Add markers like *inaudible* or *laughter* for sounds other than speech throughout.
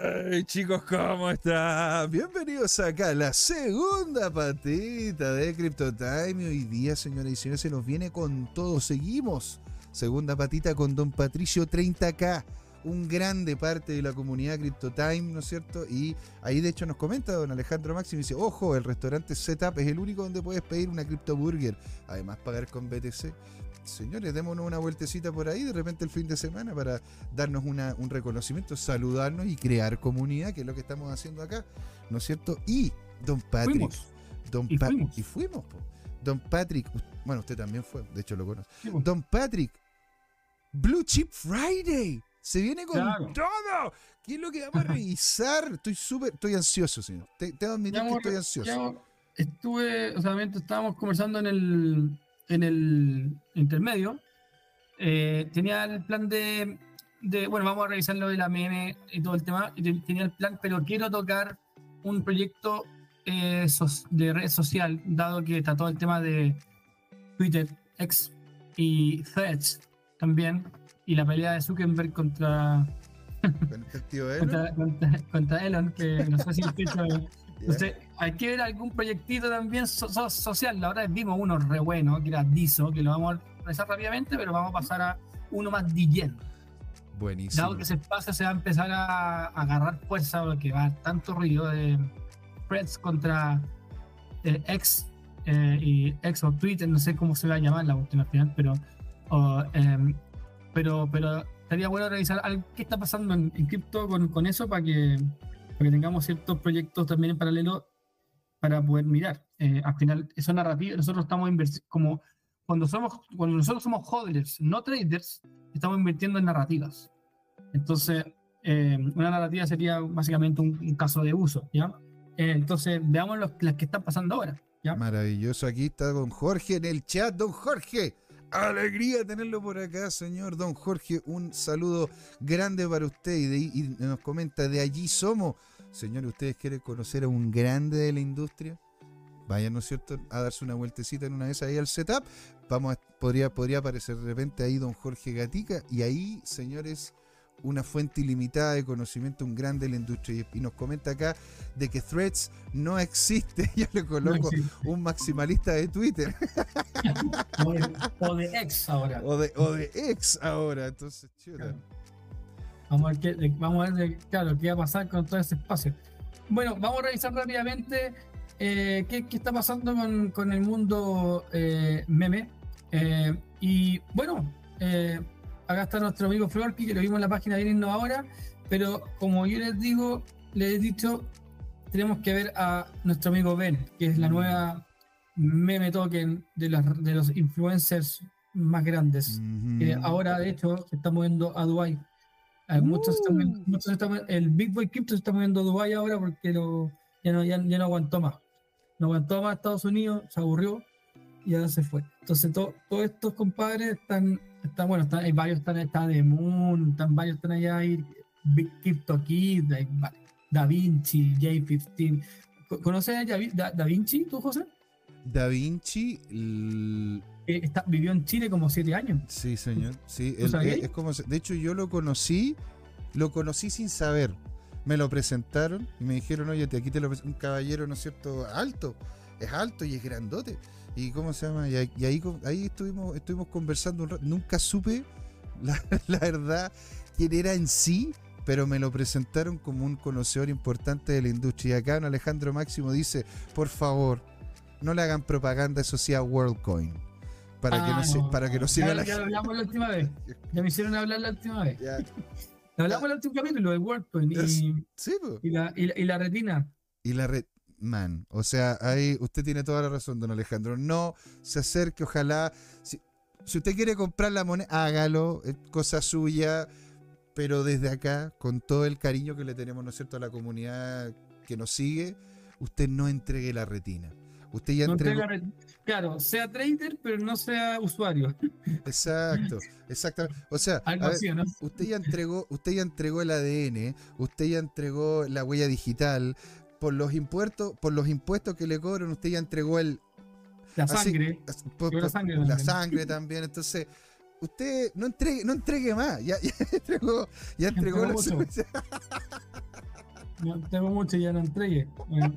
Hey, chicos, ¿cómo están? Bienvenidos acá a la segunda patita de Crypto Time. Hoy día, señoras y señores, se nos viene con todo. Seguimos. Segunda patita con Don Patricio 30K, un grande parte de la comunidad Crypto Time, ¿no es cierto? Y ahí, de hecho, nos comenta Don Alejandro Máximo y dice: Ojo, el restaurante Setup es el único donde puedes pedir una Crypto Burger. Además, pagar con BTC señores, démonos una vueltecita por ahí de repente el fin de semana para darnos un reconocimiento, saludarnos y crear comunidad, que es lo que estamos haciendo acá, ¿no es cierto? Y Don Patrick. Don y, fuimos. y fuimos. Don Patrick, bueno, usted también fue, de hecho lo conoce. Don Patrick, Blue Chip Friday. Se viene con todo. ¿Qué es lo que vamos a revisar? Estoy súper, estoy ansioso, señor. Te, tengo que admitir que estoy ansioso. estuve, o sea, estábamos conversando en el, en el intermedio, eh, tenía el plan de, bueno, vamos a revisar lo de la meme y todo el tema, tenía el plan, pero quiero tocar un proyecto eh, de red social, dado que está todo el tema de Twitter, X y Threads también, y la pelea de Zuckerberg *laughs* contra... contra, contra, Elon, que no sé si Entonces, *laughs* hay que ver algún proyectito también social. La verdad vimos uno re bueno, que era Diso, que lo vamos a revisar rápidamente, pero vamos a pasar a uno más DJ. Buenísimo. Dado que se pasa, se va a empezar a, agarrar fuerza, porque va a haber tanto ruido de Freds contra eh, X eh, y X o Twitter, no sé cómo se va a llamar la última final, pero, em, pero, pero estaría bueno revisar qué está pasando en, en cripto con, con eso para que para que tengamos ciertos proyectos también en paralelo para poder mirar. Eh, al final, esa narrativa, nosotros estamos como cuando somos cuando nosotros somos hodlers, no traders, estamos invirtiendo en narrativas. Entonces, eh, una narrativa sería básicamente un, caso de uso, ¿ya? Eh, entonces, veamos los, las que están pasando ahora. ¿ya? Maravilloso, aquí está don Jorge en el chat, don Jorge. Alegría tenerlo por acá, señor Don Jorge. Un saludo grande para usted y, nos comenta, de allí somos. Señor, ¿ustedes quieren conocer a un grande de la industria? Vayan, ¿no es cierto?, a darse una vueltecita en una vez ahí al setup. Vamos podría, podría aparecer de repente ahí Don Jorge Gatica y ahí, señores, una fuente ilimitada de conocimiento, un grande de la industria. Y, nos comenta acá de que Threads no existe. *laughs* Yo le coloco un maximalista de Twitter. *laughs* o, de, X ahora. O de, o de X ahora. Entonces, Vamos a ver, qué, vamos a ver claro, qué va a pasar con todo ese espacio. Bueno, vamos a revisar rápidamente eh, qué, qué, está pasando con, con el mundo eh, meme. Eh, y bueno, acá está nuestro amigo Florky, que lo vimos en la página de ahora, pero como yo les digo, les he dicho, tenemos que ver a nuestro amigo Ben, que es la nueva meme token de los, de los influencers más grandes. ahora, de hecho, se está moviendo a Dubai. muchos, están, muchos están, el Big Boy Crypto se está moviendo a Dubai ahora porque ya, no, ya, no aguantó más. No aguantó más Estados Unidos, se aburrió y ya se fue. Entonces, todos estos compadres están Está, bueno, está, hay varios, están, está de Moon, están varios, están allá, ahí, Big Crypto Kid, Da Vinci, J15. ¿Conoces a da, Vinci, tú, José? Da Vinci eh, está, vivió en Chile como siete años. Sí, señor. Sí, es como, de hecho, yo lo conocí, lo conocí sin saber. Me lo presentaron y me dijeron, oye, aquí te lo un caballero, ¿no es cierto? Alto, es alto y es grandote. ¿Y cómo se llama? Y, ahí, ahí estuvimos, estuvimos conversando un rato. Nunca supe *laughs* la, verdad quién era en sí, pero me lo presentaron como un conocedor importante de la industria. Y acá Alejandro Máximo dice, por favor, no le hagan propaganda asociada a WorldCoin. Para, que, no, ah, para que no siga la Ya hablamos la última vez. *laughs* Ya me hicieron hablar la última vez. Ya. Hablamos en el último capítulo de WorldCoin y, sí, y, la, y, la, retina. Y la, man. O sea, ahí usted tiene toda la razón, don Alejandro. No se acerque, ojalá. Si, usted quiere comprar la moneda, hágalo, es cosa suya. Pero desde acá, con todo el cariño que le tenemos, ¿no es cierto?, a la comunidad que nos sigue, usted no entregue la retina. Usted ya entregó... Claro, sea trader, pero no sea usuario. Exacto, exactamente. O sea, usted ya entregó, usted ya entregó el ADN, usted ya entregó la huella digital, por los impuestos, por los impuestos que le cobran, usted ya entregó el la sangre, la, sangre también. Entonces, usted no entregue, no entregue más, ya, *laughs* entregó, ya entregó, la No, tengo mucho, ya no entregue. Bueno,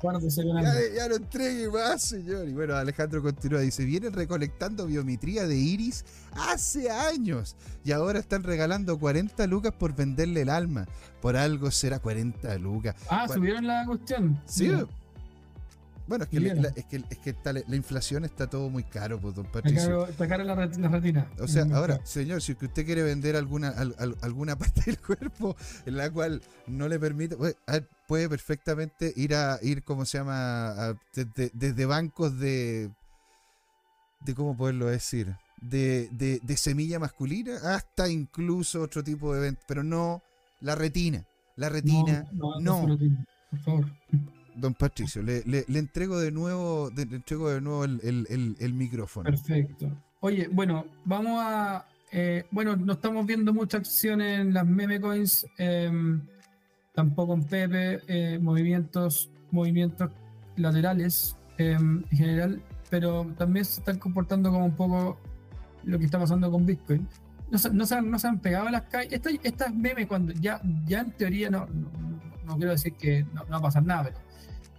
guárdese con Ya, ya no entregue más, señor. Y bueno, Alejandro continúa, dice, vienen recolectando biometría de iris hace años y ahora están regalando 40 lucas por venderle el alma. Por algo será 40 lucas. Ah, subieron la cuestión. Sí. Mira, Bueno, es que, la, es que, es que la inflación está todo muy caro, pues, don Patricio. caro- está cara la, ret- la retina. O sea, ahora, señor, si usted quiere vender alguna, al- al- alguna *laughs* parte del cuerpo en la cual no le permite, ver, puede perfectamente ir a ir, ¿cómo se llama? A- desde, desde bancos de, de, ¿cómo poderlo decir? De, de, de semilla masculina hasta incluso otro tipo de eventos, pero no la retina. La retina, no, no. por favor. Don Patricio, le, le- le entrego de nuevo, le entrego de nuevo el, el- el- micrófono. Perfecto. Oye, bueno, vamos a. eh, bueno, no estamos viendo mucha acción en las meme coins, em, tampoco en Pepe, eh, movimientos, movimientos laterales em, en general, pero también se están comportando como un poco lo que está pasando con Bitcoin. No, se- han, no se han pegado a las calles. Estas, estas memes, cuando ya, ya en teoría, no, no, no quiero decir que no va a pasar nada, pero,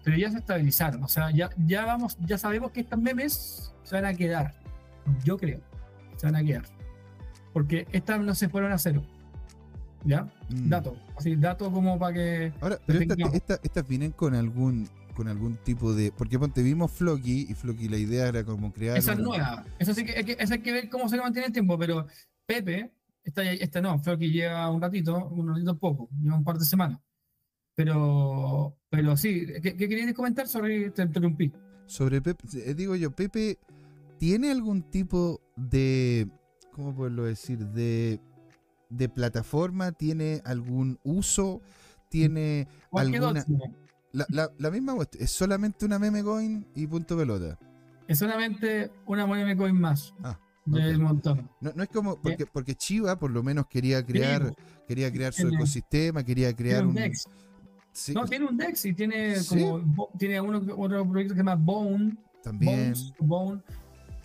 pero ya se estabilizaron. O sea, ya, ya vamos, ya sabemos que estas memes se van a quedar. Yo creo. Se van a quedar. Porque estas no se fueron a cero. ¿Ya? Mm. Dato. Así, dato como para que. Ahora, pero estas tengamos. estas- vienen con algún con algún tipo de. Porque ponte, vimos Floki y Floki la idea era como crear. Esa es un- nueva. Sí que, hay que, hay que ver cómo se le mantiene el tiempo. Pero Pepe, esta, esta no, que lleva un ratito, un ratito poco, lleva un par de semanas. Pero, pero sí, ¿qué, qué querías comentar? Sorry, te interrumpí. Sobre Pepe, eh, digo yo, Pepe tiene algún tipo de. ¿Cómo poderlo decir? De, de plataforma, tiene algún uso, tiene alguna. La, la- la misma es solamente una meme coin y punto pelota. Es solamente una meme coin más Ah, del ok. montón. No, no es como. Porque, porque Chiva por lo menos quería crear. Sí, Quería crear su ecosistema, quería crear un. Sí, No, tiene un Dex y tiene ¿Sí? como bo- tiene uno, otro proyecto que se llama Bone. también. Bones, Bone.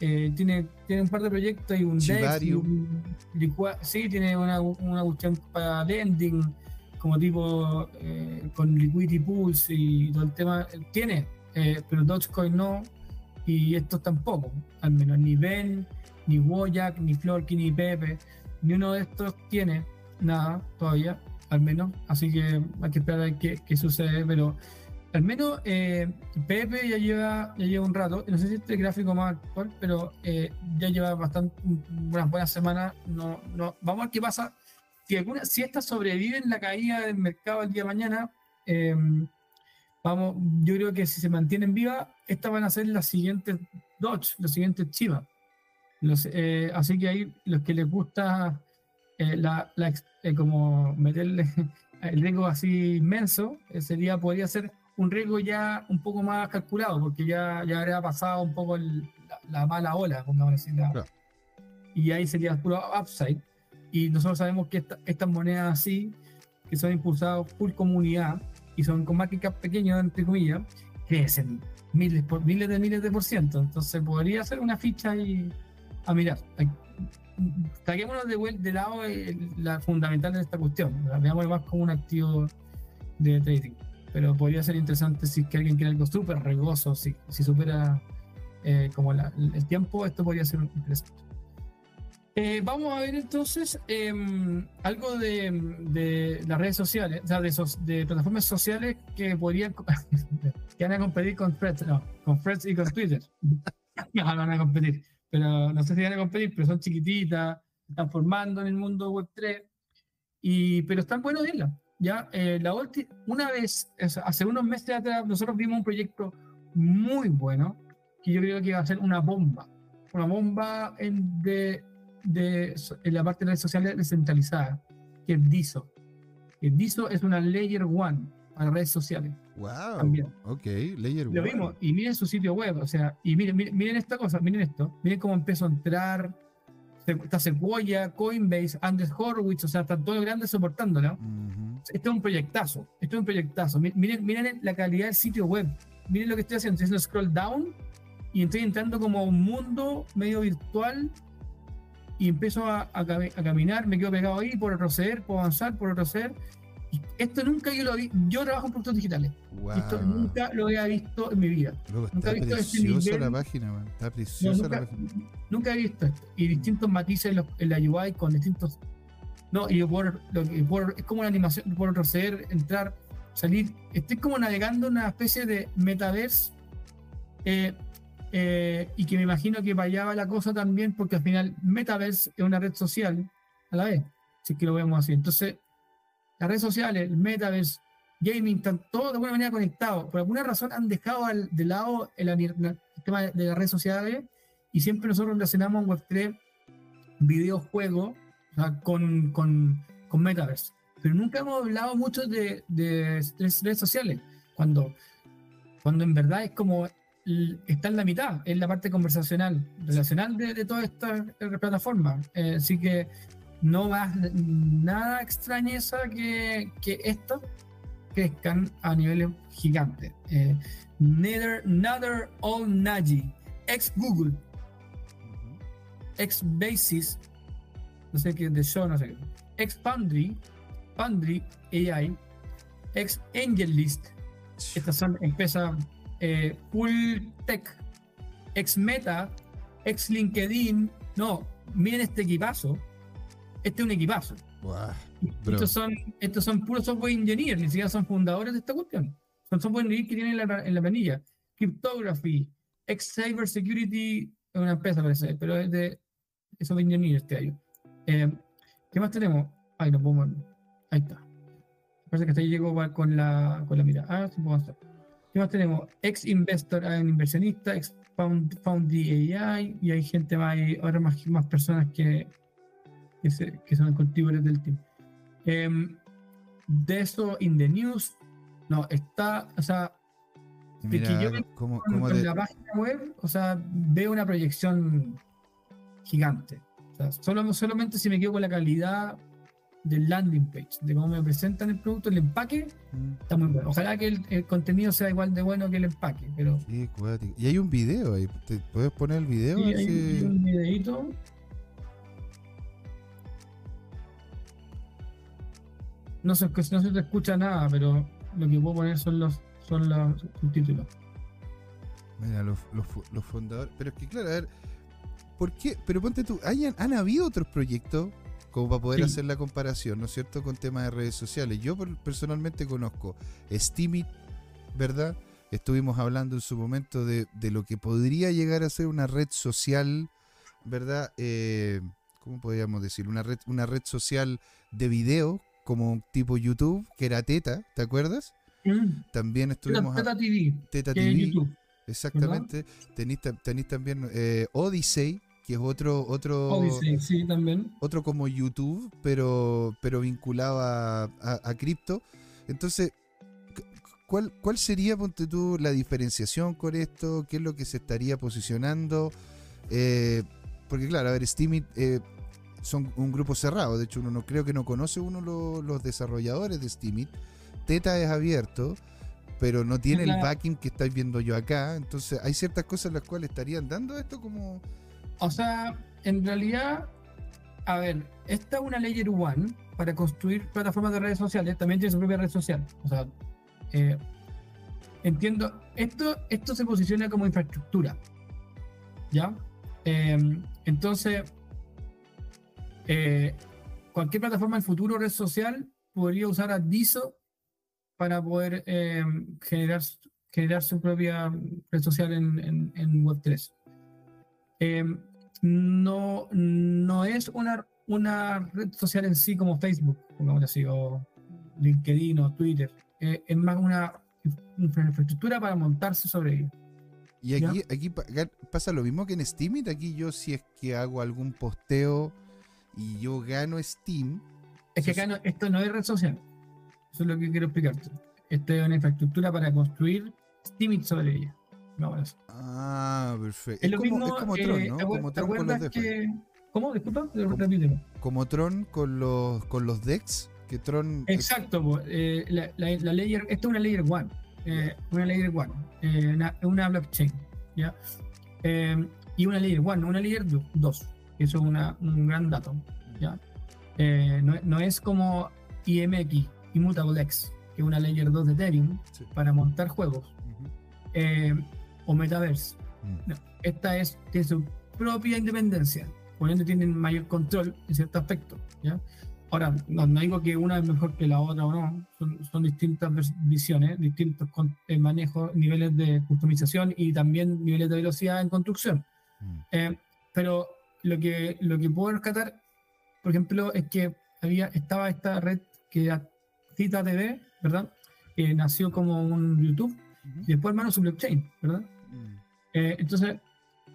Eh, tiene, tiene un par de proyectos y un Dex. Y un sí, tiene una, una cuestión para lending, como tipo eh, con liquidity pools y todo el tema. Tiene, eh, pero Dogecoin no. Y estos tampoco, al menos. Ni Ben, ni Wojak, ni Florky, ni Pepe. Ni uno de estos tiene nada todavía, al menos. Así que hay que esperar a qué, qué sucede. Pero al menos eh, Pepe ya lleva, ya lleva un rato. No sé si este gráfico más actual, pero eh, ya lleva bastante unas buenas semanas. No, no, vamos a ver qué pasa. Si, alguna, si estas sobreviven la caída del mercado el día de mañana, eh, vamos, yo creo que si se mantienen vivas, estas van a ser las siguientes Dodge, los siguientes Chivas. Los, eh, así que ahí los que les gusta eh, la, la eh, como meterle *laughs* el riesgo así inmenso, eh, sería, podría ser un riesgo ya un poco más calculado, porque ya, ya habría pasado un poco el- la, la mala ola, pongamos así. la- Claro. Y ahí sería puro upside. Y nosotros sabemos que esta- estas monedas así, que son impulsadas full comunidad y son con market cap pequeño, entre comillas, crecen miles, por, miles de miles de por ciento. Entonces podría ser una ficha ahí a mirar. Saquémonos de, de lado el- la fundamental de esta cuestión. La veamos más como un activo de trading. Pero podría ser interesante si que alguien quiere algo súper regoso, si, si supera eh, como la- el tiempo, esto podría ser interesante. Eh, vamos a ver entonces em, algo de, de las redes sociales, o sea, de, de plataformas sociales que podrían *laughs* que van a competir con Threads, no, con Threads y con Twitter. *laughs* no van a competir, pero no sé si van a competir, pero son chiquititas, están formando en el mundo web 3, y, pero están buenos de irla. Ya, eh, la ulti- una vez, hace unos meses atrás, nosotros vimos un proyecto muy bueno que yo creo que va a ser una bomba, una bomba en, de, de, en la parte de redes sociales descentralizada, que es DISO. El DISO es una Layer One para redes sociales. Wow. También. Ok, Layer Lo vimos, y miren su sitio web, o sea, y miren, miren, miren esta cosa, miren esto, miren cómo empezó a entrar, está Sequoia, Coinbase, Andres Horowitz, o sea, están todos grandes soportándola. Ujú. Este es un proyectazo, esto es un proyectazo. Mi- Miren, miren la calidad del sitio web, miren lo que estoy haciendo, estoy haciendo scroll down y estoy entrando como a un mundo medio virtual y empiezo a, a a caminar, me quedo pegado ahí, por retroceder, puedo avanzar, por retroceder esto nunca yo lo vi. Yo trabajo en productos digitales. Esto nunca lo había visto en mi vida. Luego, está nunca visto este la página, man. Está preciosa nunca, la página. Nunca he visto esto. Y distintos matices en, la UI con distintos. No, y por, por, es como una animación, por retroceder, entrar, salir. Estoy como navegando una especie de metaverse. Eh, eh, y que me imagino que vaya la cosa también, porque al final Metaverse es una red social a la vez, si es que lo vemos así. Entonces, las redes sociales, el Metaverse, gaming, están todos de alguna manera conectados. Por alguna razón han dejado al, de lado el, tema de las redes sociales y siempre nosotros relacionamos Web3 videojuegos con, con, con, Metaverse. Pero nunca hemos hablado mucho de, de, redes sociales, cuando, cuando en verdad es como está en la mitad, en la parte conversacional, relacional de, de toda esta plataforma. Eh, así que no más nada extrañeza que, que esto crezcan a niveles gigantes. Eh, Nether, Nether All Naji, ex Google, ex Basis, no sé qué, de show, no sé qué, ex Pandry, Pandry AI, ex AngelList. Estas son empresas eh, Full Tech, ex Meta, ex LinkedIn. No, miren este equipazo. Este es un equipazo. estos, son, estos son puros software engineers, ni siquiera son fundadores de esta cuestión. Son software engineers que tienen en la, en la planilla. Cryptography, ex Cyber Security, es una empresa parece, pero es de software engineers este año. Eh, ¿Qué más tenemos? Ahí no podemos. Ahí está. Parece que hasta ahí llegó con la, con la mira. Ah, sí, podemos hacer. ¿Qué más tenemos? Ex investor, inversionista, ex found, found AI, y hay gente más, ahora más, más personas que, que, son cultivadores del team. Em, de eso, in the news, no, está, o sea, de que yo ¿cómo, con, la página web, o sea, veo una proyección gigante. O sea, solo, solamente si me quedo con la calidad del landing page, de cómo me presentan el producto, el empaque, mm. está muy bueno. Ojalá que el, contenido sea igual de bueno que el empaque, pero... Sí, y hay un video ahí, ¿te puedes poner el video? Sí, hay, un videito. No se, no se te escucha nada, pero lo que puedo poner son los, son los subtítulos. Mira, los, los, fundadores... Pero es que claro, a ver... ¿Por qué? Pero ponte tú, ¿hayan, ¿han habido otros proyectos como para poder hacer la comparación, ¿no es cierto?, con temas de redes sociales. Yo personalmente conozco Steamit, ¿verdad? Estuvimos hablando en su momento de, lo que podría llegar a ser una red social, ¿verdad? Eh, ¿Cómo podríamos decir? Una red, una red social de video, como tipo YouTube, que era Teta, ¿te acuerdas? Mm. También estuvimos... Teta TV. Teta TV. Exactamente. Tenéis, también eh, Odyssey, que es otro otro sí, también. otro como YouTube pero pero vinculado a, cripto entonces ¿cuál, cuál sería ponte tú la diferenciación con esto qué es lo que se estaría posicionando eh, porque claro a ver Steam eh, son un grupo cerrado de hecho uno no creo que no conoce uno los desarrolladores de Steam Teta es abierto pero no tiene el backing que estáis viendo yo acá entonces hay ciertas cosas las cuales estarían dando esto como o sea, en realidad, a ver, esta es una Layer One para construir plataformas de redes sociales, también tiene su propia red social. O sea, eh, entiendo, esto, esto se posiciona como infraestructura. ¿Ya? Em, entonces, eh, cualquier plataforma en futuro red social podría usar a DISO para poder em, generar, generar su propia red social en, en, en Web3. Em, no, no es una, una red social en sí como Facebook, pongamos así, o LinkedIn o Twitter. Eh, es más una infraestructura para montarse sobre ella. Y aquí, aquí pasa lo mismo que en Steam. Aquí yo si es que hago algún posteo y yo gano Steam. Es que acá esto no es red social. Eso es lo que quiero explicarte. Esto es una infraestructura para construir Steam sobre ella. Ah, perfecto. Es, como, como Tron, eh, ¿no? Como Tron con los decks. ¿Cómo? Disculpa, como, como Tron con los, con los decks. Que Tron. Exacto, eh, la, la, layer, esto es una layer 1. Eh, una layer 1. Eh, una, una, blockchain. ¿ya? Y una layer 1, una layer 2. Eso es una, un gran dato. ¿ya? No, no, es como IMX. Immutable X, que es una Layer 2 de Ethereum Sí. para montar juegos, eh, o Metaverse. Mm. No, esta es, tiene su propia independencia, por ende tienen mayor control en cierto aspecto. ¿ya? Ahora, no, no digo que una es mejor que la otra o no, son, son distintas visiones, distintos eh, manejos, niveles de customización y también niveles de velocidad en construcción. Mm. Eh, pero lo que, lo que puedo rescatar, por ejemplo, es que había, estaba esta red que era Cita TV, ¿verdad? Que nació como un YouTube Ujú. y después hermano su blockchain, ¿verdad? Mm. Eh, entonces,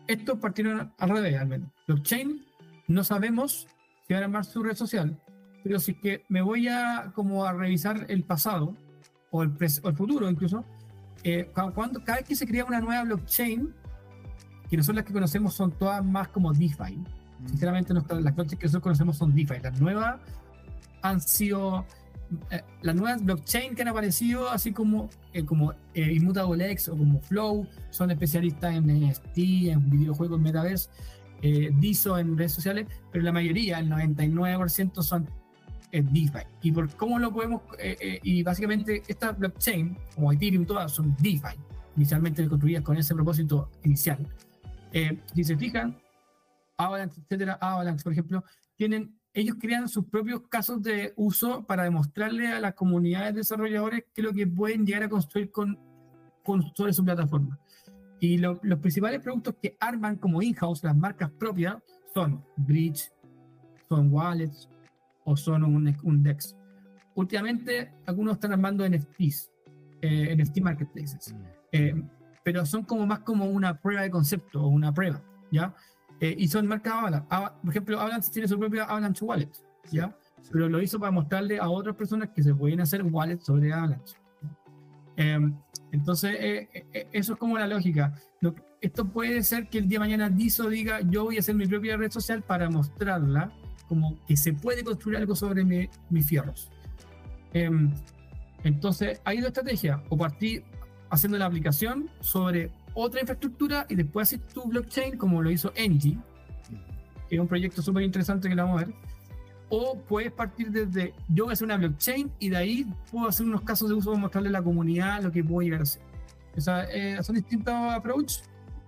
estos partieron al revés, al menos. Blockchain, no sabemos si van a armar su red social, pero si es que me voy a como a revisar el pasado o el, o el futuro incluso, eh, cu- cuando, cada vez que se crea una nueva blockchain, que nosotros las que conocemos son todas más como DeFi. Mm. Sinceramente, nuestras- las blockchains que nosotros conocemos son DeFi. Las nuevas han sido. eh, las nuevas blockchain que han aparecido, así como, eh, como eh, Immutable X o como Flow, son especialistas en NFT, en videojuegos, metaverse, eh, DISO en redes sociales, pero la mayoría, el 99%, son eh, DeFi. Y por cómo lo podemos. eh, y básicamente, estas blockchain, como Ethereum, todas son DeFi, inicialmente construidas con ese propósito inicial. Eh, si se fijan, Avalanche, etcétera, Avalanche, por ejemplo, tienen, ellos crean sus propios casos de uso para demostrarle a las comunidades desarrolladores qué es lo que pueden llegar a construir con, con sobre su plataforma. Y lo- los principales productos que arman como in-house, las marcas propias, son Bridge, son wallets o son un, un DEX. Últimamente, algunos están armando NFTs, eh, NFT marketplaces Mm. eh, pero son como más como una prueba de concepto o una prueba, ¿ya? Eh, y son marcas Avalanche. Ava- por ejemplo, Avalanche tiene su propia Avalanche Wallet, ¿ya? Sí. Pero lo hizo para mostrarle a otras personas que se pueden hacer wallets sobre Avalanche. Eh, entonces, eh, eh, eso es como la lógica. Lo- esto puede ser que el día de mañana Diso diga, yo voy a hacer mi propia red social para mostrarla como que se puede construir algo sobre mi- mis fierros. Em, entonces, hay dos estrategias. O partir haciendo la aplicación sobre otra infraestructura y después hacer tu blockchain, como lo hizo Engie, que es un proyecto súper interesante que lo vamos a ver. O puedes partir desde yo voy a hacer una blockchain y de ahí puedo hacer unos casos de uso para mostrarle a la comunidad lo que puedo llegar a hacer. O sea, eh, son distintos approach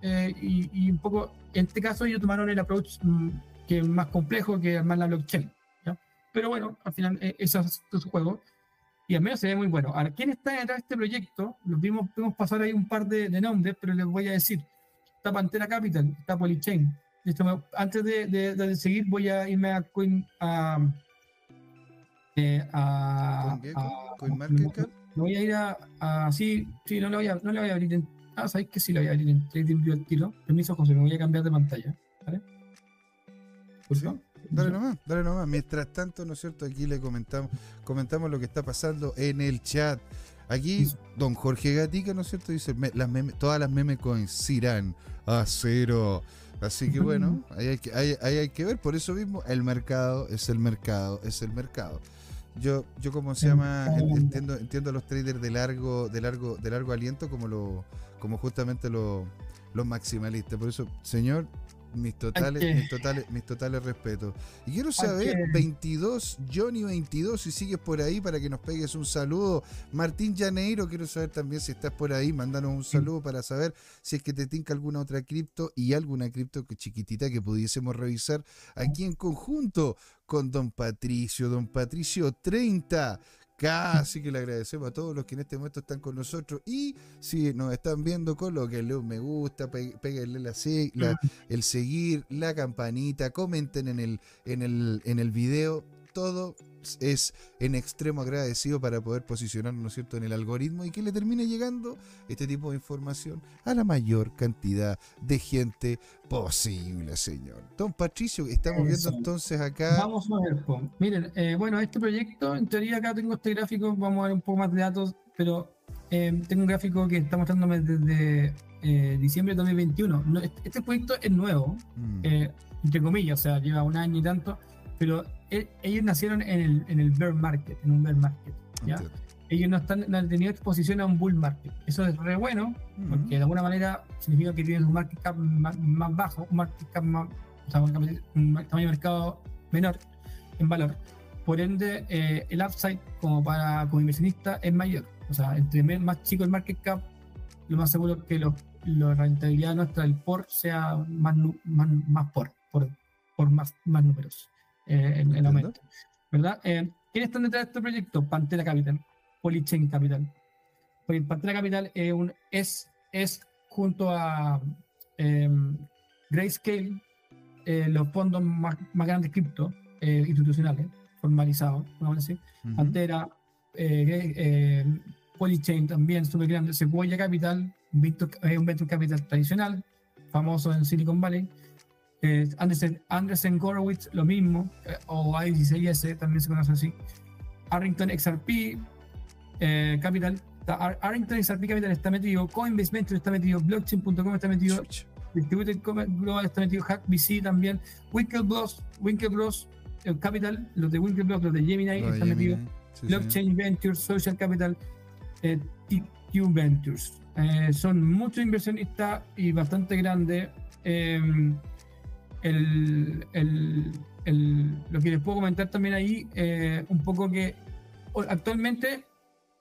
eh, y, y un poco, en este caso ellos tomaron el approach mm, que es más complejo que armar la blockchain. ¿ya? Pero bueno, al final eh, eso es es su juego y al menos se ve muy bueno. Ahora, ¿quién está detrás de este proyecto? Los vimos, vimos pasar ahí un par de, de nombres, pero les voy a decir. Está Pantera Capital, está Polychain. Me- antes de, de- de seguir, voy a irme a Coin... A, eh, a, a- voy a ir a, a- sí, sí, no le voy a, no le voy a abrir en, ah, sabéis que sí lo voy a abrir en TradingView al tiro. Permiso, José, me voy a cambiar de pantalla, ¿vale? Disculpa. Dale nomás, dale nomás. Mientras tanto, ¿no es cierto? Aquí le comentamos, comentamos lo que está pasando en el chat. Aquí, don Jorge Gatica, ¿no es cierto? Dice, me- las meme- todas las memes coins irán a cero. Así que bueno, ahí hay que, ahí- ahí hay que ver. Por eso mismo, el mercado es el mercado, es el mercado. Yo, yo como se llama, entiendo, entiendo a los traders de largo, de largo, de largo aliento como lo, como justamente lo- los maximalistas. Por eso, señor, mis totales, mis totales, mis totales respetos. Y quiero saber, que- 22, Johnny 22, si sigues por ahí para que nos pegues un saludo. Martín Llaneiro, quiero saber también si estás por ahí, mándanos un saludo para saber si es que te tinca alguna otra cripto y alguna cripto que chiquitita que pudiésemos revisar aquí en conjunto con Don Patricio, Don Patricio 30. Casi que le agradecemos a todos los que en este momento están con nosotros. Y si nos están viendo, colóquenle un me gusta, péguenle la, la- el seguir, la campanita, comenten en el, en el, en el video. Todo es en extremo agradecido para poder posicionarnos, ¿no es cierto?, en el algoritmo y que le termine llegando este tipo de información a la mayor cantidad de gente posible, señor. Don Patricio, estamos viendo entonces acá. Vamos a ver, miren, eh, bueno, este proyecto, en teoría acá tengo este gráfico, vamos a ver un poco más de datos, pero eh, tengo un gráfico que está mostrándome desde eh, diciembre de 2021. No, este, este proyecto es nuevo, Mm, eh, entre comillas, o sea, lleva un año y tanto, pero e- ellos nacieron en el, en el bear market, en un bear market. ¿ya? entiendo. Ellos no, están, no han tenido exposición a un bull market. Eso es re bueno, Mm, porque de alguna manera significa que tienen un market cap más, más bajo, un market cap más, o sea, un, tamaño de mercado menor en valor. por ende eh, el upside como para como inversionista es mayor. O sea, entre más chico el market cap, lo más seguro es que lo, la rentabilidad nuestra del por sea más, más, más por, por, por más, más números eh, en, el aumento. ¿Verdad? Eh, ¿Quiénes están detrás de este proyecto? Pantera Capital, Polychain Capital. Pantera Capital un, es, es junto a em, Grayscale eh, los fondos más, más grandes cripto eh, institucionales, formalizados, vamos a decir. Pantera, eh, Polychain también, súper grande. Sequoia Capital, un venture capital tradicional, famoso en Silicon Valley. Anderson, Anderson Gorowitz, lo mismo, o I16S, también se conoce así. Arrington XRP Capital, Arrington XRP Capital está metido, Coinbase Venture está metido, Blockchain.com está metido, Distributed Global está metido, HackBC también, Winklevoss, Winklevoss eh, Capital, los de Winklevoss, los de Gemini están metidos, Blockchain Ventures, Social Capital, eh, TQ Ventures. Eh, son muchos inversionistas y bastante grandes. El, el, el, lo que les puedo comentar también ahí, un poco que actualmente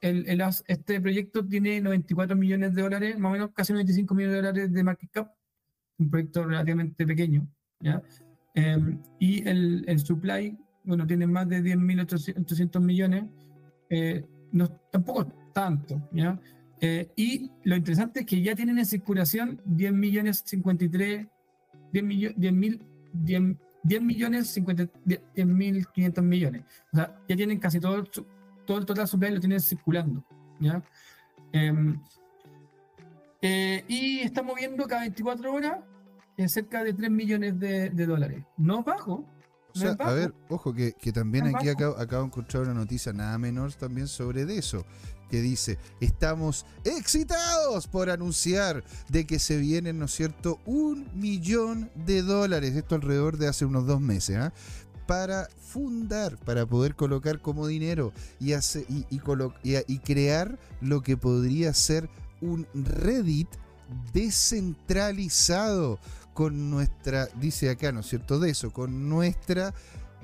este proyecto tiene 94 millones de dólares, más o menos casi 95 millones de dólares de market cap un proyecto relativamente pequeño, ¿ya? Em, y el, el, supply, bueno, tiene más de 10.800 millones, eh, no, tampoco tanto, ¿ya? Eh, y lo interesante es que ya tienen en circulación 10 millones 53, 10, millones 10 mil, 10, millones 50, 10 mil 500 millones. O sea, ya tienen casi todo, todo el total supply lo tienen circulando, ¿ya? Eh, eh, y estamos viendo cada 24 horas en cerca de 3 millones de, dólares. No bajo. O sea, a ver, ojo, que, también aquí acabo, de encontrar una noticia nada menor también sobre eso, que dice, estamos excitados por anunciar de que se vienen, ¿no es cierto?, un millón de dólares, esto alrededor de hace unos dos meses, ¿ah? para fundar, para poder colocar como dinero y, hacer, y, y crear lo que podría ser un Reddit descentralizado con nuestra, dice acá, ¿no es cierto? De eso, con nuestra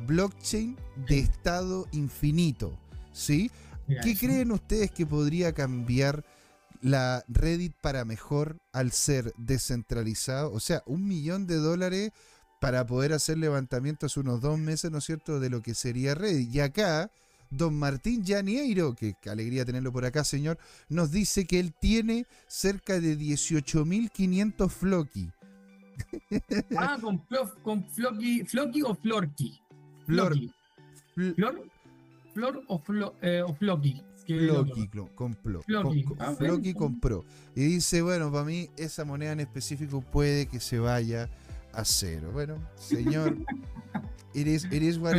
blockchain de estado infinito. ¿Sí? ¿Qué creen ustedes que podría cambiar la Reddit para mejor al ser descentralizado? O sea, un millón de dólares para poder hacer levantamientos unos dos meses, ¿no es cierto?, de lo que sería Reddit. Y acá don Martín Janieiro, que, alegría tenerlo por acá, señor, nos dice que él tiene cerca de 18.500 Floki. Ah, *laughs* con, con Floki, Floki o Florki. Floki. Flor, Flor o, Flo, eh, o Floki. Floki compró. Floki, ah, compró. Y dice, bueno, para mí esa moneda en específico puede que se vaya a cero. Bueno, señor, eres, eres what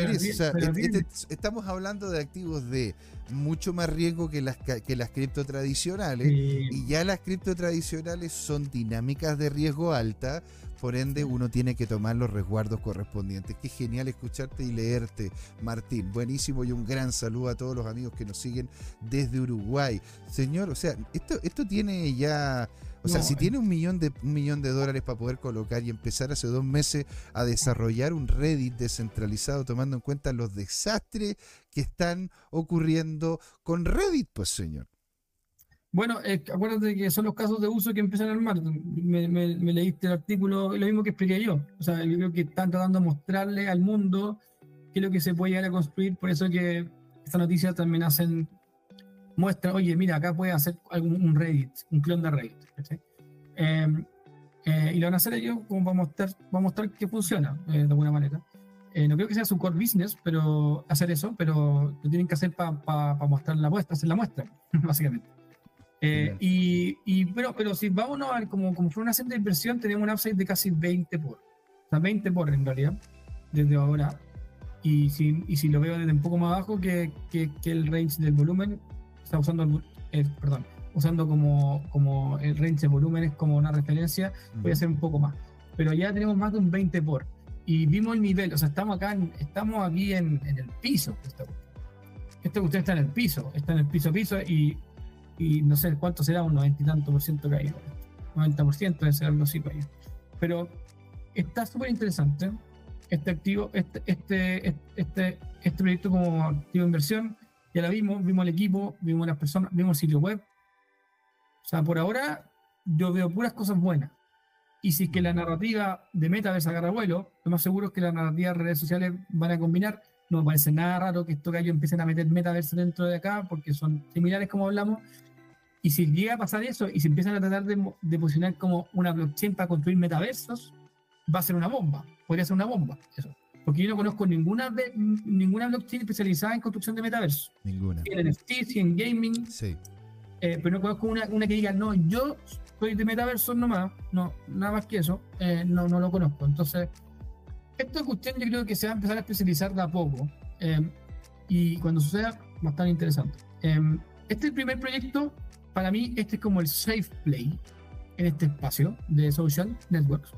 estamos hablando de activos de mucho más riesgo que las, que las cripto tradicionales. Y ya las cripto tradicionales son dinámicas de riesgo alta. Por ende, uno tiene que tomar los resguardos correspondientes. Qué genial escucharte y leerte, Martín. Buenísimo y un gran saludo a todos los amigos que nos siguen desde Uruguay. Señor, o sea, esto, esto tiene ya o sea, si tiene un millón, de, un millón de dólares para poder colocar y empezar hace dos meses a desarrollar un Reddit descentralizado tomando en cuenta los desastres que están ocurriendo con Reddit, pues señor. Bueno, acuérdate que son los casos de uso que empiezan a armar. Me, leíste el artículo, lo mismo que expliqué yo. O sea, yo creo que están tratando de mostrarle al mundo qué es lo que se puede llegar a construir. Por eso que esta noticia también hacen muestra, oye, mira, acá puede hacer algún, un Reddit, un clon de Reddit. Em, eh, y lo van a hacer ellos como para mostrar, para mostrar que funciona eh, de alguna manera. Eh, no creo que sea su core business, pero hacer eso, pero lo tienen que hacer para mostrar la muestra, hacer la muestra, *laughs* básicamente. Y, y, pero, pero si vamos a ver como, como fue una de inversión, tenemos un upside de casi 20 por. O sea, 20 por en realidad, desde ahora. Y si, y si lo veo desde un poco más abajo que, que, que el range del volumen, está usando, el, perdón, usando como, como el range de volúmenes como una referencia, voy a hacer un poco más. Pero ya tenemos más de un 20 por. Y vimos el nivel, o sea, estamos acá, estamos aquí en, en el piso. Este usted está en el piso, está en el piso piso y, y no sé cuánto será, un 90 y tanto por ciento caído. 90% debe ser algo así para Pero está súper interesante. este activo, este, este, este, este proyecto como activo de inversión. Ya la vimos, vimos el equipo, vimos las personas, vimos el sitio web. O sea, por ahora yo veo puras cosas buenas. Y si es que la narrativa de Metaverse agarra vuelo, lo más seguro es que las narrativas de redes sociales van a combinar. No me parece nada raro que estos gallos empiecen a meter Metaverse dentro de acá, porque son similares como hablamos. Y si llega a pasar eso y se empiezan a tratar de, de posicionar como una blockchain para construir metaversos, va a ser una bomba. Podría ser una bomba, eso. Porque yo no conozco ninguna, ninguna blockchain especializada en construcción de metaversos. Ninguna. en NFTs y en gaming. Sí. Eh, pero no conozco una, una, que diga, no, yo soy de metaverso nomás, no, nada más que eso, eh, no, no lo conozco. Entonces, esta cuestión yo creo que se va a empezar a especializar de a poco. Eh, y cuando suceda, va a estar interesante. este es el primer proyecto, para mí, este es como el safe play en este espacio de social networks.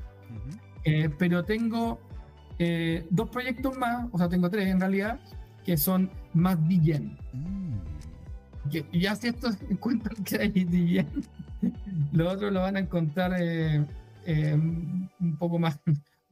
pero tengo dos proyectos más, o sea, tengo tres en realidad, que son más bien. Mm ya si estos *laughs* encuentran que hay DJ, los *laughs* otros lo van a encontrar eh, eh, un poco más,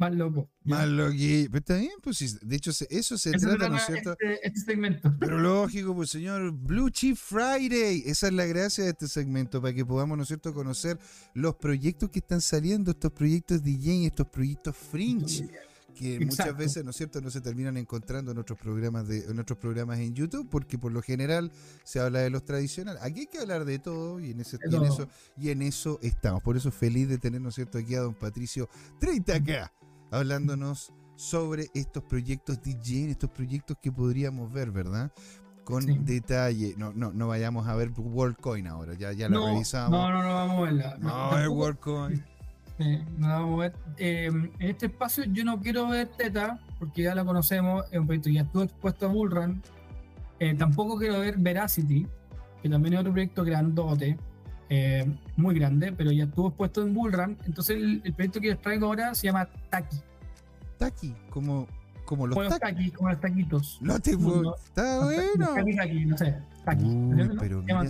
más loco. Más loco. Pero está bien, pues de hecho eso se trata, ¿no es cierto? Este, este, segmento. Pero lógico, pues señor, Blue Chip Friday. Esa es la gracia de este segmento, para que podamos, ¿no es cierto?, conocer los proyectos que están saliendo, estos proyectos DJ, estos proyectos fringe que muchas veces, ¿no es cierto?, no se terminan encontrando en otros programas de en otros programas en YouTube, porque por lo general se habla de los tradicionales. Aquí hay que hablar de todo y en, ese, y en eso y en eso estamos. Por eso feliz de tener, ¿no es cierto?, aquí a don Patricio 30K hablándonos sobre estos proyectos DJ, estos proyectos que podríamos ver, ¿verdad? Con detalle. No, no, no vayamos a ver WorldCoin ahora, ya, ya la revisamos. No, no, no vamos a verla. No, es WorldCoin. vamos a ver. Em, en este espacio yo no quiero ver Teta, porque ya la conocemos, es un proyecto ya estuvo expuesto a Bullrun. Eh, tampoco quiero ver Veracity, que también es otro proyecto grandote, eh, muy grande, pero ya estuvo expuesto en Bullrun. Entonces el, proyecto que les traigo ahora se llama Taki. Taki, como, como los, taki. como los taquitos. No te puedo. Está bueno. Taki, taki, no sé. Taki. Uy, pero mira,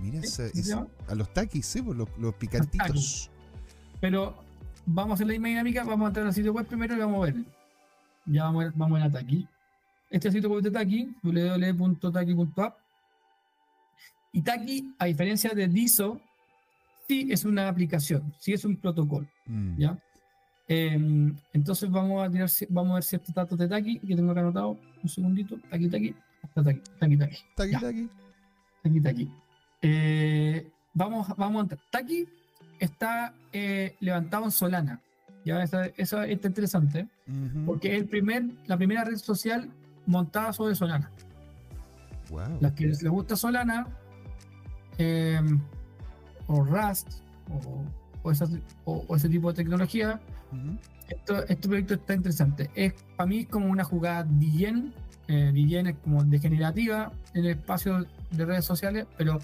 mira a los takis, sí, pues, los, los picantitos. Pero vamos a hacer la misma dinámica, vamos a entrar al sitio web primero y vamos a ver. Ya vamos a vamos a Taki. Este sitio web de Taki, www.taki.app. Y Taki, a diferencia de DISO, sí es una aplicación, sí es un protocolo. Mm. ¿ya? Em, entonces vamos a, tirar, vamos a ver ciertos datos de Taki que tengo acá anotado. Un segundito. Taki, Taki. Taki, Taki, Taki. Taki, Taki. Taki, Taki. Eh, vamos, vamos a entrar. Taki está eh, levantado en Solana. Ya eso, eso está interesante, porque es el primer, la primera red social montada sobre Solana. Wow. Las que les gusta Solana, em, o Rust, o, o, ese tipo de tecnología, este proyecto está interesante. Es para mí como una jugada DJN, eh, es como degenerativa en el espacio de redes sociales, pero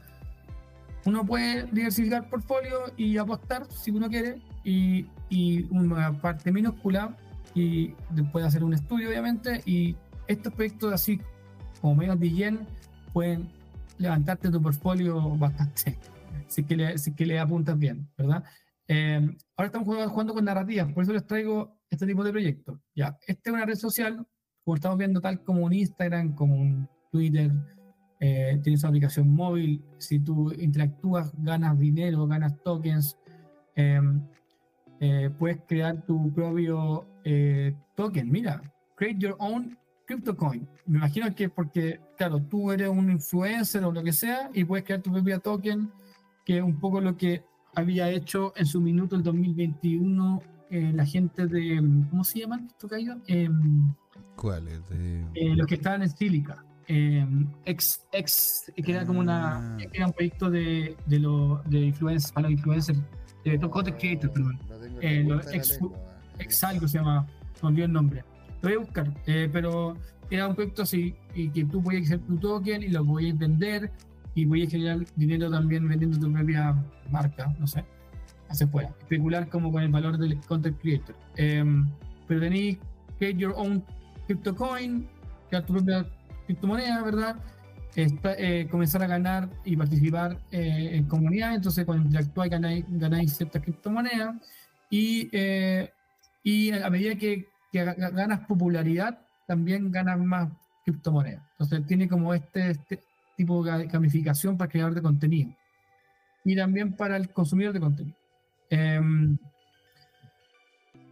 uno puede diversificar portfolio y apostar si uno quiere y, y una parte minúscula y después hacer un estudio obviamente y estos proyectos así como medio de yen pueden levantarte tu portfolio bastante si que le, si que le apuntas bien, ¿verdad? Eh, ahora estamos jugando, con narrativas, por eso les traigo este tipo de proyectos. Ya, esta es una red social, como estamos viendo, tal como un Instagram, como un Twitter, eh, tienes una aplicación móvil, si tú interactúas, ganas dinero, ganas tokens, em, eh, puedes crear tu propio eh, token. Mira, create your own crypto coin. Me imagino que es porque, claro, tú eres un influencer o lo que sea y puedes crear tu propio token, que es un poco lo que había hecho en su minuto el 2021 la gente de, ¿cómo se llaman estos gallos? Em, ¿Cuáles? los que estaban en Silica. Em, ex, ex, que era como una, ah. era un proyecto de, de, lo, de influencers, para los influencers, de content creators, perdón. Eh, ex, ex, algo se llama, no olvidé el nombre. Lo voy a buscar, eh, pero era un proyecto así, y que tú podías hacer tu token y lo podías vender, y podías generar dinero también vendiendo tu propia marca, no sé, se puede. Especular como con el valor del content creator. Em, pero tenéis create your own crypto coin, crear tu propia criptomonedas, ¿verdad? Eh, comenzar a ganar y participar eh, en comunidad, entonces cuando interactúas ganáis, ganáis ciertas criptomonedas y, eh, y a medida que que ganas popularidad, también ganas más criptomonedas. Entonces tiene como este, este tipo de gamificación para el creador de contenido y también para el consumidor de contenido. Em,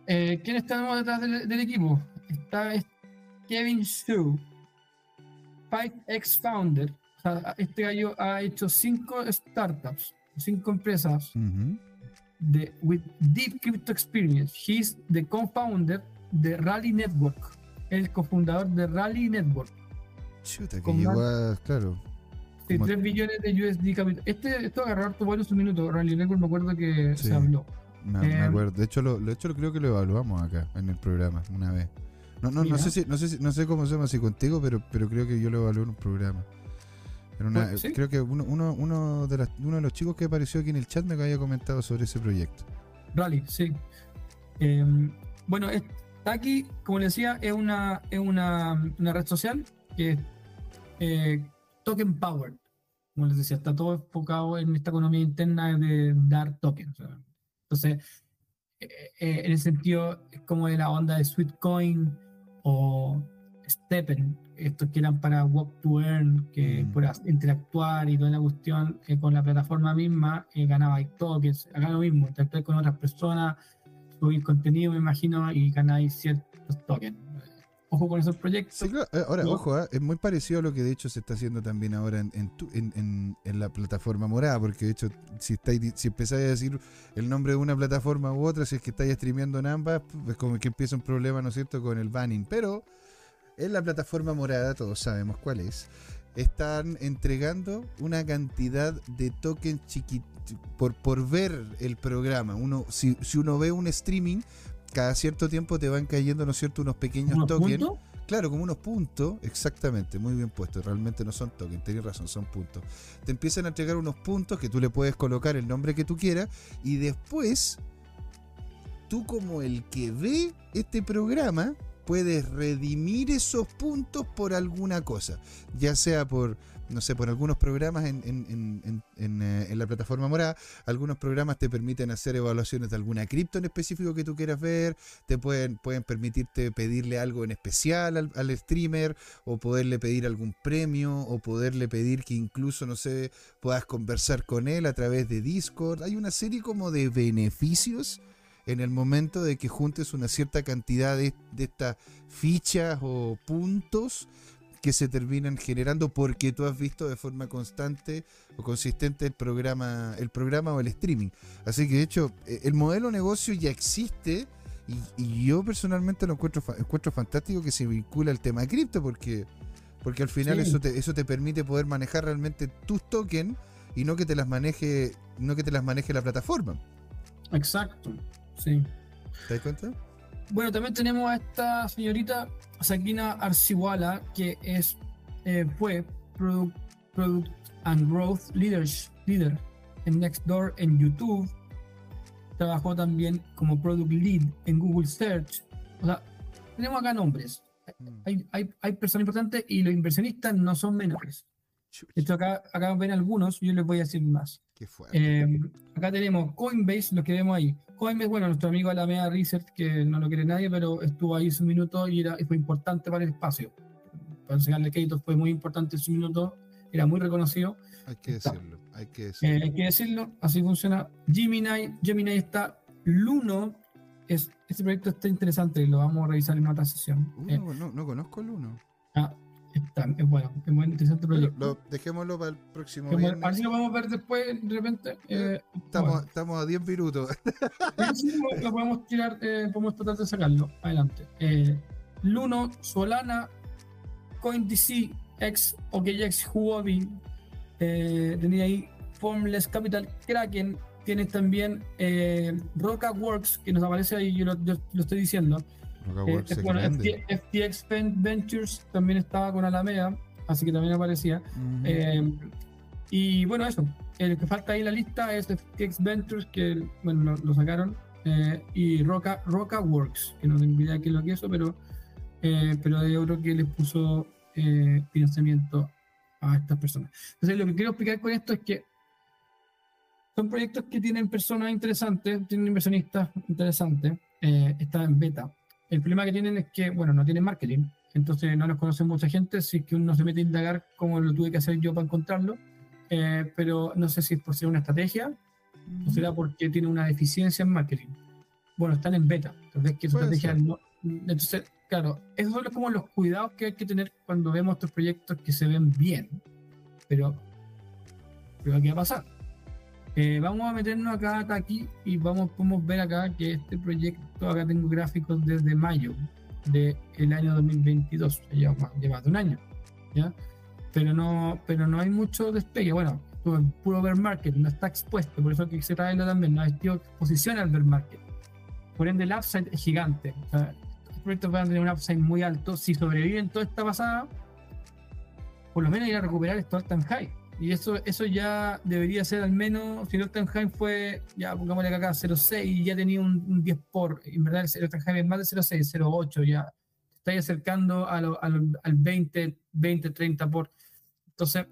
eh, ¿Quién está detrás del, equipo? Está Kevin Shu, 5X Founder. este gallo ha hecho cinco startups, cinco empresas de, with deep crypto experience. He's the co-founder de Rally Network, el cofundador de Rally Network. Chuta, que llegó a, claro. Sí, 3 billones de USD capital. Este, esto agarrar tu varios minutos. Rally Network me acuerdo que se habló. Me, eh, acuerdo. De hecho, lo, de hecho, creo que lo evaluamos acá en el programa una vez. No, no, no sé si, no sé no sé cómo se llama así contigo, pero, pero creo que yo lo evalué en un programa. Pues, creo que uno, uno, uno, de uno de los chicos que apareció aquí en el chat me había comentado sobre ese proyecto. Rally, sí. Em, bueno, aquí, como le decía, es una, es una, una red social que es eh, token power. Como les decía, está todo enfocado en esta economía interna de dar tokens. Entonces, eh, eh, en el sentido, es como de la onda de Sweetcoin o Steppen, estos que eran para walk to earn, que mm. por interactuar y toda la cuestión que con la plataforma misma eh, ganaba tokens, acá lo mismo, interactuar con otras personas, subir contenido, me imagino, y ganáis ciertos tokens. Ojo con esos proyectos. Eh, ahora, ojo, ¿eh? es muy parecido a lo que de hecho se está haciendo también ahora en, en, en, la plataforma morada, porque de hecho, si estáis, si empezáis a decir el nombre de una plataforma u otra, si es que estáis streameando en ambas, es como que empieza un problema, ¿no es cierto?, con el banning. Pero en la plataforma morada, todos sabemos cuál es, están entregando una cantidad de tokens chiquitos por, por ver el programa. Uno, si, uno ve un streaming, cada cierto tiempo te van cayendo, ¿no es cierto?, unos pequeños tokens. Claro, como unos puntos, exactamente, muy bien puesto. Realmente no son tokens, tenés razón, son puntos. Te empiezan a entregar unos puntos que tú le puedes colocar el nombre que tú quieras y después tú como el que ve este programa puedes redimir esos puntos por alguna cosa, ya sea por, no sé, por algunos programas eh, en, la plataforma morada, algunos programas te permiten hacer evaluaciones de alguna cripto en específico que tú quieras ver, te pueden, pueden permitirte pedirle algo en especial al, al streamer, o poderle pedir algún premio, o poderle pedir que incluso, no sé, puedas conversar con él a través de Discord. Hay una serie como de beneficios en el momento de que juntes una cierta cantidad de, estas fichas o puntos que se terminan generando porque tú has visto de forma constante o consistente el programa, el programa o el streaming. Así que de hecho, e, el modelo negocio ya existe y, yo personalmente lo encuentro, encuentro fantástico que se vincula al tema de cripto porque, porque al final eso, te, eso te permite poder manejar realmente tus tokens y no que te las maneje, no que te las maneje la plataforma. Exacto. Sí. ¿Te das cuenta? Bueno, también tenemos a esta señorita Sakina Arciwala, que es, eh, fue Product, Product and Growth Leaders, Leader en Nextdoor en YouTube. Trabajó también como Product Lead en Google Search. O sea, tenemos acá nombres. Mm. Hay, hay, hay personas importantes y los inversionistas no son menores. Esto acá, acá ven algunos, yo les voy a decir más. Eh, acá tenemos Coinbase, lo que vemos ahí. Coinbase, bueno, nuestro amigo Alameda Research, que no lo quiere nadie, pero estuvo ahí su minuto y, era, fue importante para el espacio. Para enseñarle crédito fue muy importante su minuto, era muy reconocido. Hay que decirlo, hay que decirlo. Eh, hay que decirlo, así funciona. Gemini, Gemini está, Luno, es, este proyecto está interesante, lo vamos a revisar en otra sesión. Uh, eh, no, no, conozco Luno. Ah, es bueno, es muy interesante proyecto. dejémoslo para el próximo viernes. Así lo vamos a ver después, de repente. Eh, estamos, estamos a 10 minutos. *laughs* lo podemos tirar, eh, podemos tratar de sacarlo. Adelante. Eh, Luno, Solana, CoinDC, X, OKX, Huobi, eh, tenía ahí Formless Capital, Kraken, tienes también eh, Roca Works, que nos aparece ahí, yo lo, yo lo estoy diciendo. Eh, bueno, FTX Ventures también estaba con Alameda, así que también aparecía. Eh, y bueno, eso. El que falta ahí en la lista es FTX Ventures, que bueno, lo, sacaron. Eh, y Roca, Roca Works, que no tengo idea qué es lo que es eso, pero, pero yo creo que les puso financiamiento a estas personas. Entonces, lo que quiero explicar con esto es que son proyectos que tienen personas interesantes, tienen inversionistas interesantes, están en beta El problema que tienen es que, bueno, no tienen marketing, entonces no los conoce mucha gente, es que uno se mete a indagar como lo tuve que hacer yo para encontrarlo, eh, pero no sé si es por ser una estrategia o será porque tiene una deficiencia en marketing. Bueno, están en beta, entonces que su estrategia no, Entonces, claro, esos son como los cuidados que hay que tener cuando vemos estos proyectos que se ven bien, pero, pero ¿qué va a pasar? Eh, vamos a meternos acá, aquí y vamos podemos ver acá que este proyecto, acá tengo gráficos desde mayo del año 2022, ya más de un año, ¿ya? Pero no, pero no hay mucho despegue. Bueno, puro bear market, no está expuesto, por eso que se traerlo también, no hay exposición al bear market. Por ende, el upside es gigante. O sea, los proyectos van a tener un upside muy alto. Si sobreviven toda esta pasada, por lo menos ir a recuperar esto tan high. Y eso, eso ya debería ser al menos, si High fue, ya pongámosle acá 0.6 y ya tenía un, 10 por, en verdad High es más de 0.6, 0.8 ya, está acercando a al 20, 20, 30 por. Entonces,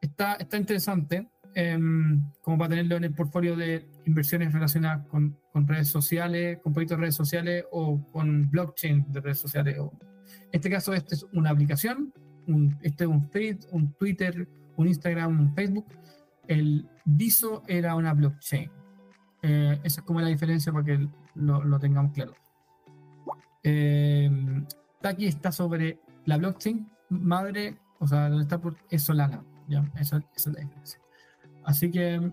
está, está interesante em, como para tenerlo en el portfolio de inversiones relacionadas con, con, redes sociales, con proyectos de redes sociales o con blockchain de redes sociales. en este caso, este es una aplicación, un, este es un feed, un Twitter, un Instagram, un Facebook, el DISO era una blockchain. Eh, esa es como la diferencia para que lo, tengamos claro. Eh, está sobre la blockchain madre, o sea, donde está por, es Solana. ¿ya? Esa es la diferencia. Así que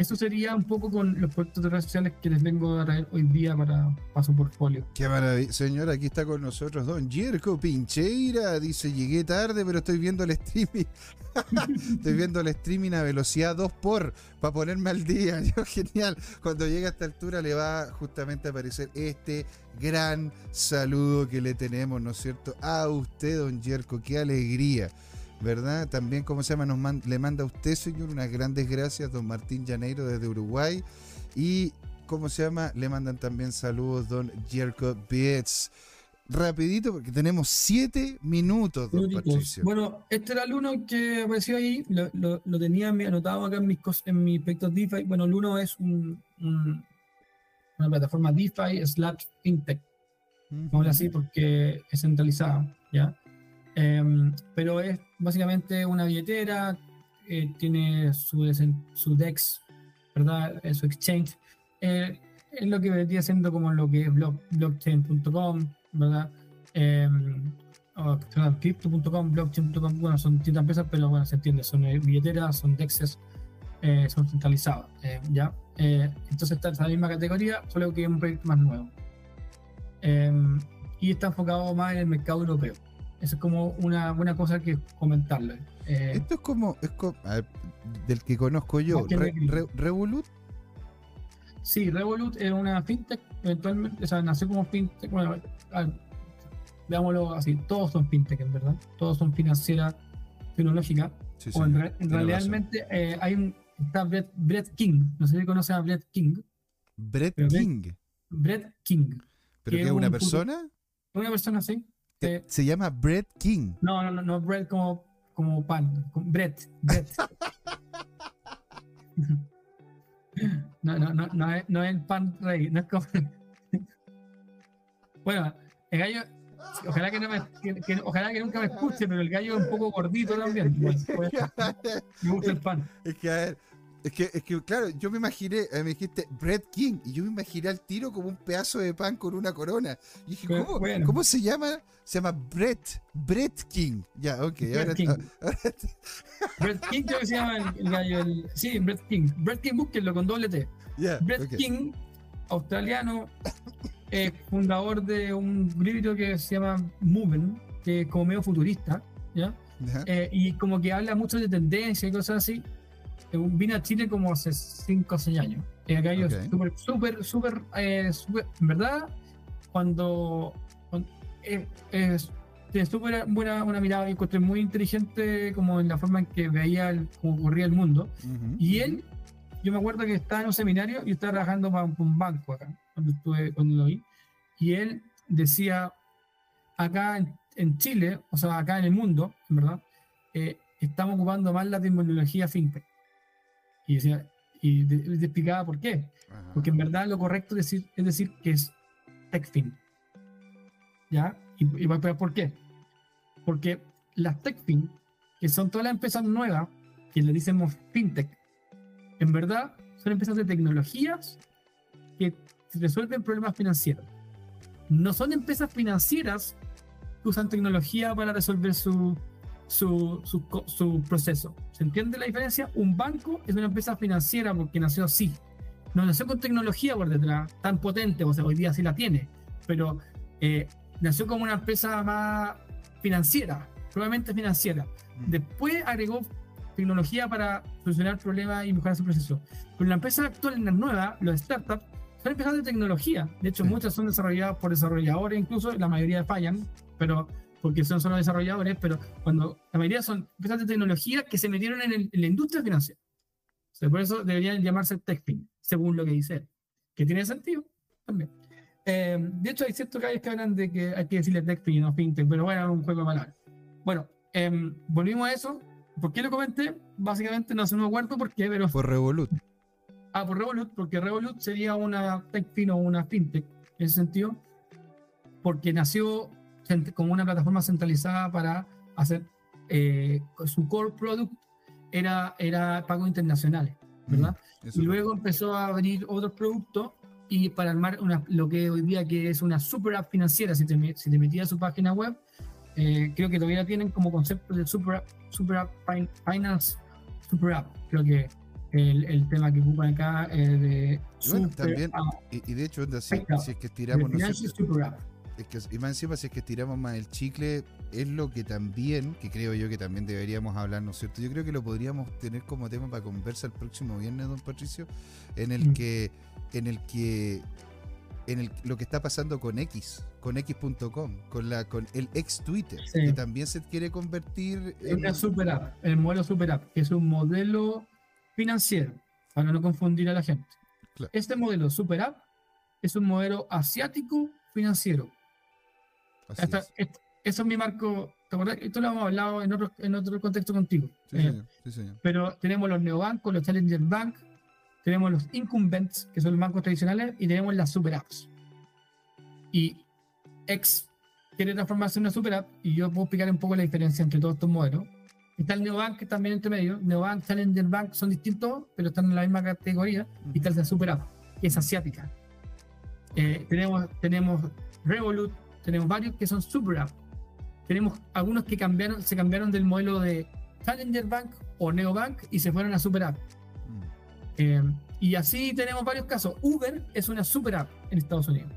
eso sería un poco con los proyectos de redes que les vengo a traer hoy día para, para su portfolio. Qué maravilla. Señor, aquí está con nosotros don Jerko Pincheira. Dice, llegué tarde, pero estoy viendo el streaming. *laughs* estoy viendo el streaming a velocidad 2 por para ponerme al día. *laughs* Genial. Cuando llegue a esta altura le va justamente a aparecer este gran saludo que le tenemos, ¿no es cierto? A usted, don Jerko. Qué alegría. ¿Verdad? También, como se llama? Nos le manda a usted, señor, unas grandes gracias, don Martín Llaneiro desde Uruguay. Y, ¿cómo se llama? Le mandan también saludos, don Jerko Bietz. Rapidito, porque tenemos siete minutos, don Patricio. Bueno, este era el uno que apareció ahí, lo, lo, tenía anotado acá en mis, en mis proyectos DeFi. Bueno, el uno es un, una plataforma DeFi slash fintech. Vamos a así porque es centralizada, ¿ya? Em, pero es básicamente una billetera, eh, tiene su, DEX, ¿verdad? Eh, su exchange. Eh, es lo que vendría siendo como lo que es blockchain.com, ¿verdad? Eh, crypto.com, blockchain.com, bueno, son distintas empresas, pero bueno, se entiende, son billeteras, son DEXs, son centralizados, ¿ya? entonces está en la misma categoría, solo que es un proyecto más nuevo. Em, y está enfocado más en el mercado europeo. Eso es como una buena cosa que comentarle. Eh, Esto es como, es del que conozco yo, Revolut. Sí, Revolut es una fintech, eventualmente, o sea, nació como fintech, bueno, veámoslo así, todos son fintech en verdad, todos son financieras tecnológicas. o en, realmente eh, hay un, está Brett, King, no sé si conocen a Brett King. Brett King. Brett King. ¿Pero que es una persona? Una persona, sí. Eh, se llama Bread King. No, no, no, no bread como, como pan, bread, bread. *laughs* no, no, no, no es, no es el pan rey, no es como... bueno, el gallo, ojalá que no me, ojalá que nunca me escuche, pero el gallo es un poco gordito también. Pues, me gusta el pan. Es que a ver es que, es que, claro, yo me imaginé, eh, me dijiste Bread King, y yo me imaginé al tiro como un pedazo de pan con una corona. Y dije, ¿cómo, ¿cómo se llama? Se llama Bread, Bread King. Ya, ok. Bread King. *laughs* Bread King creo que se llama el, gallo. sí, Bread King. Bread King, búsquenlo con doble T. Bread King, australiano, fundador de un libro que se llama Movement, que es como medio futurista, ¿ya? Eh, y como que habla mucho de tendencia y cosas así vine a Chile como hace 5 o 6 años. Y acá yo súper, súper, súper, eh, en verdad, cuando, eh, es tiene súper buena una mirada y encontré muy inteligente como en la forma en que veía el, cómo ocurría el mundo. y él, yo me acuerdo que estaba en un seminario y estaba trabajando para un banco acá, cuando, estuve, cuando lo vi. Y él decía, acá en, en Chile, o sea, acá en el mundo, en verdad, eh, estamos ocupando más la tecnología fintech. Y, decía, y te explicaba por qué. Porque en verdad lo correcto es decir, es decir que es TechFin. ¿ya? Y, y voy a explicar por qué. Porque las TechFin, que son todas las empresas nuevas, que le decimos FinTech, en verdad son empresas de tecnologías que resuelven problemas financieros. No son empresas financieras que usan tecnología para resolver su, su, su, proceso. ¿Se entiende la diferencia? Un banco es una empresa financiera porque nació así. No nació con tecnología por detrás, tan potente, o sea, hoy día sí la tiene, pero eh, nació como una empresa más financiera, probablemente financiera. Mm. Después agregó tecnología para solucionar problemas y mejorar su proceso. Pero la empresa actual, las nuevas, los startups, son empresas de tecnología. De hecho, Sí. muchas son desarrolladas por desarrolladores, incluso la mayoría fallan, pero porque son solo desarrolladores, pero cuando la mayoría son empresas de tecnología que se metieron en, el- en la industria financiera. O sea, por eso deberían llamarse TechFin, según lo que dice él. Que tiene sentido también. Eh, de hecho, hay ciertos calles que hablan de que hay que decirle TechFin y no FinTech, pero bueno, es un juego de palabras. Bueno, em, volvimos a eso. ¿Por qué lo comenté? Básicamente no se me acuerdo por qué, pero Por Revolut. Ah, por Revolut, porque Revolut sería una TechFin o una FinTech en ese sentido, porque nació como una plataforma centralizada para hacer eh, su core product era, era pagos internacionales, ¿verdad? Mm, Y luego empezó a abrir otros productos y para armar una, lo que hoy día que es una super app financiera, si te, si te metías a su página web, eh, creo que todavía tienen como concepto de super app, super app fin- finance, super app, creo que el, el tema que ocupan acá es de Y bueno, super también, app, Y, y de hecho, si, si es que app. Es que, y más encima, si es que estiramos más el chicle, es lo que también, que creo yo que también deberíamos hablar, ¿no es cierto? Yo creo que lo podríamos tener como tema para conversar el próximo viernes, don Patricio, en el Mm. que, en el que, en el, lo que está pasando con X, con X.com, con la, con el ex Twitter, Sí. que también se quiere convertir en una super app, el modelo super app, que es un modelo financiero, para no confundir a la gente. Claro. Este modelo super app es un modelo asiático financiero. Esta- es. eso es mi marco. ¿Te acuerdas? Esto lo hemos hablado en otro, en otro contexto contigo. Sí, Eh, señor, sí, señor. pero tenemos los neobancos, los challenger bank, tenemos los incumbents, que son los bancos tradicionales, y tenemos las super apps. Y X quiere transformarse en una super app, y yo puedo explicar un poco la diferencia entre todos estos modelos. Está el neobank que también entre medio. Neobank, challenger bank son distintos, pero están en la misma categoría. Y está la super app, que es asiática. Eh, tenemos, tenemos Revolut, tenemos varios que son super app. Tenemos algunos que cambiaron, se cambiaron del modelo de Challenger Bank o Neobank y se fueron a super app. Mm, Eh, y así tenemos varios casos. Uber es una super app en Estados Unidos.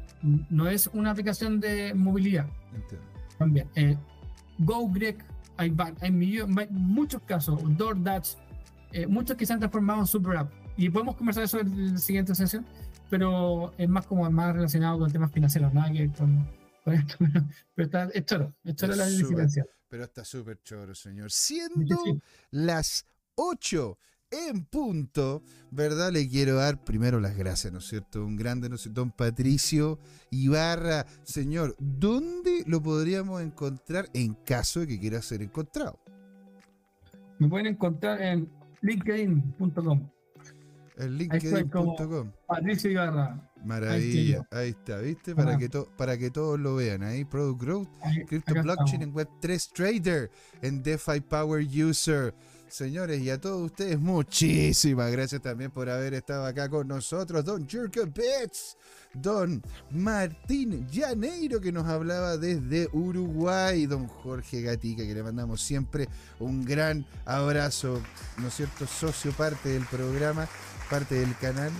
No es una aplicación de movilidad entiendo. también. Eh, GoGrek, hay, hay muchos casos. DoorDash, eh, muchos que se han transformado en super app. Y podemos conversar eso en la siguiente sesión, pero es más como más relacionado con temas financieros, nada que con. *laughs* Pero, está, es choro, es choro la diferencia. Pero está súper choro, señor. Siendo sí. las 8 en punto, ¿verdad? Le quiero dar primero las gracias, ¿no es cierto? Un grande, ¿no es cierto? Don Patricio Ibarra. Señor, ¿dónde lo podríamos encontrar en caso de que quiera ser encontrado? Me pueden encontrar en linkedin.com. En linkedin.com. Patricio Ibarra. Maravilla, ahí está, ¿viste? Para que, to- para que todos lo vean. Ahí, Product Growth, Ahí- Crypto Blockchain estamos. en Web3 Trader, en DeFi Power User. Señores, y a todos ustedes, muchísimas gracias también por haber estado acá con nosotros. Don Jerka Bets, Don Martín Llaneiro, que nos hablaba desde Uruguay. Don Jorge Gatica, que le mandamos siempre un gran abrazo, ¿no es cierto? Socio, parte del programa, parte del canal.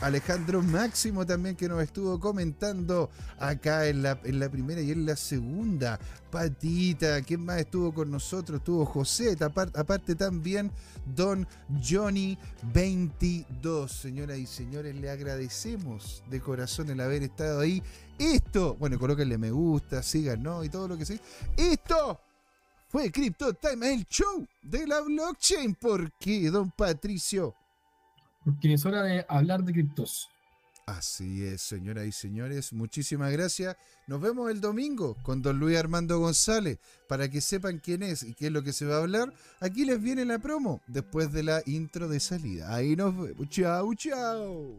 Alejandro Máximo también que nos estuvo comentando acá en la, en la primera y en la segunda patita. ¿Quién más estuvo con nosotros? Estuvo José, apar- aparte también Don Johnny 22. Señoras y señores, le agradecemos de corazón el haber estado ahí. Esto, bueno, colóquenle me gusta, sigan, ¿no? Y todo lo que sea. Esto fue Crypto Time, el show de la blockchain. ¿Por qué, don Patricio? Porque es hora de hablar de criptos. Así es, señoras y señores, muchísimas gracias. Nos vemos el domingo con don Luis Armando González. Para que sepan quién es y qué es lo que se va a hablar, aquí les viene la promo después de la intro de salida. Ahí nos vemos. Chao, chao.